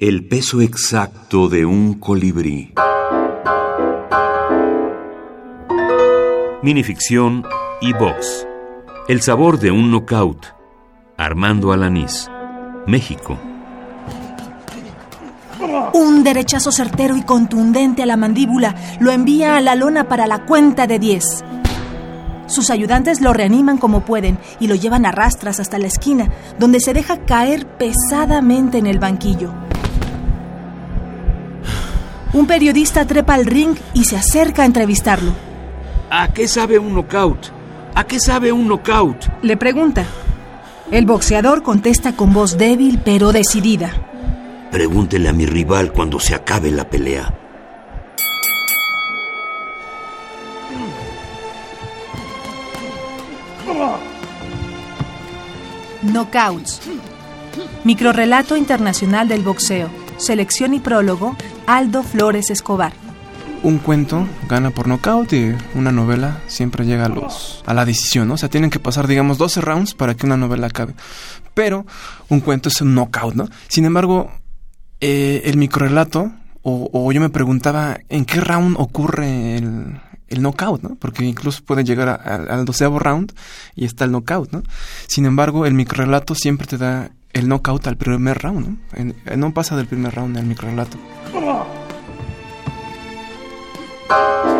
El peso exacto de un colibrí. Minificción y box. El sabor de un knockout. Armando Alanís. México. Un derechazo certero y contundente a la mandíbula lo envía a la lona para la cuenta de 10. Sus ayudantes lo reaniman como pueden y lo llevan a rastras hasta la esquina, donde se deja caer pesadamente en el banquillo. Un periodista trepa al ring y se acerca a entrevistarlo. ¿A qué sabe un knockout? ¿A qué sabe un knockout? Le pregunta. El boxeador contesta con voz débil pero decidida. Pregúntele a mi rival cuando se acabe la pelea. Knockouts. Microrrelato internacional del boxeo. Selección y prólogo, Aldo Flores Escobar. Un cuento gana por knockout y una novela siempre llega a los a la decisión, ¿no? O sea, tienen que pasar, digamos, 12 rounds para que una novela acabe. Pero un cuento es un knockout, ¿no? Sin embargo, eh, el microrelato, o, o yo me preguntaba en qué round ocurre el, el knockout, ¿no? Porque incluso puede llegar al doceavo round y está el knockout, ¿no? Sin embargo, el microrelato siempre te da el knockout al primer round, ¿no? No pasa del primer round el microrelato. 啊。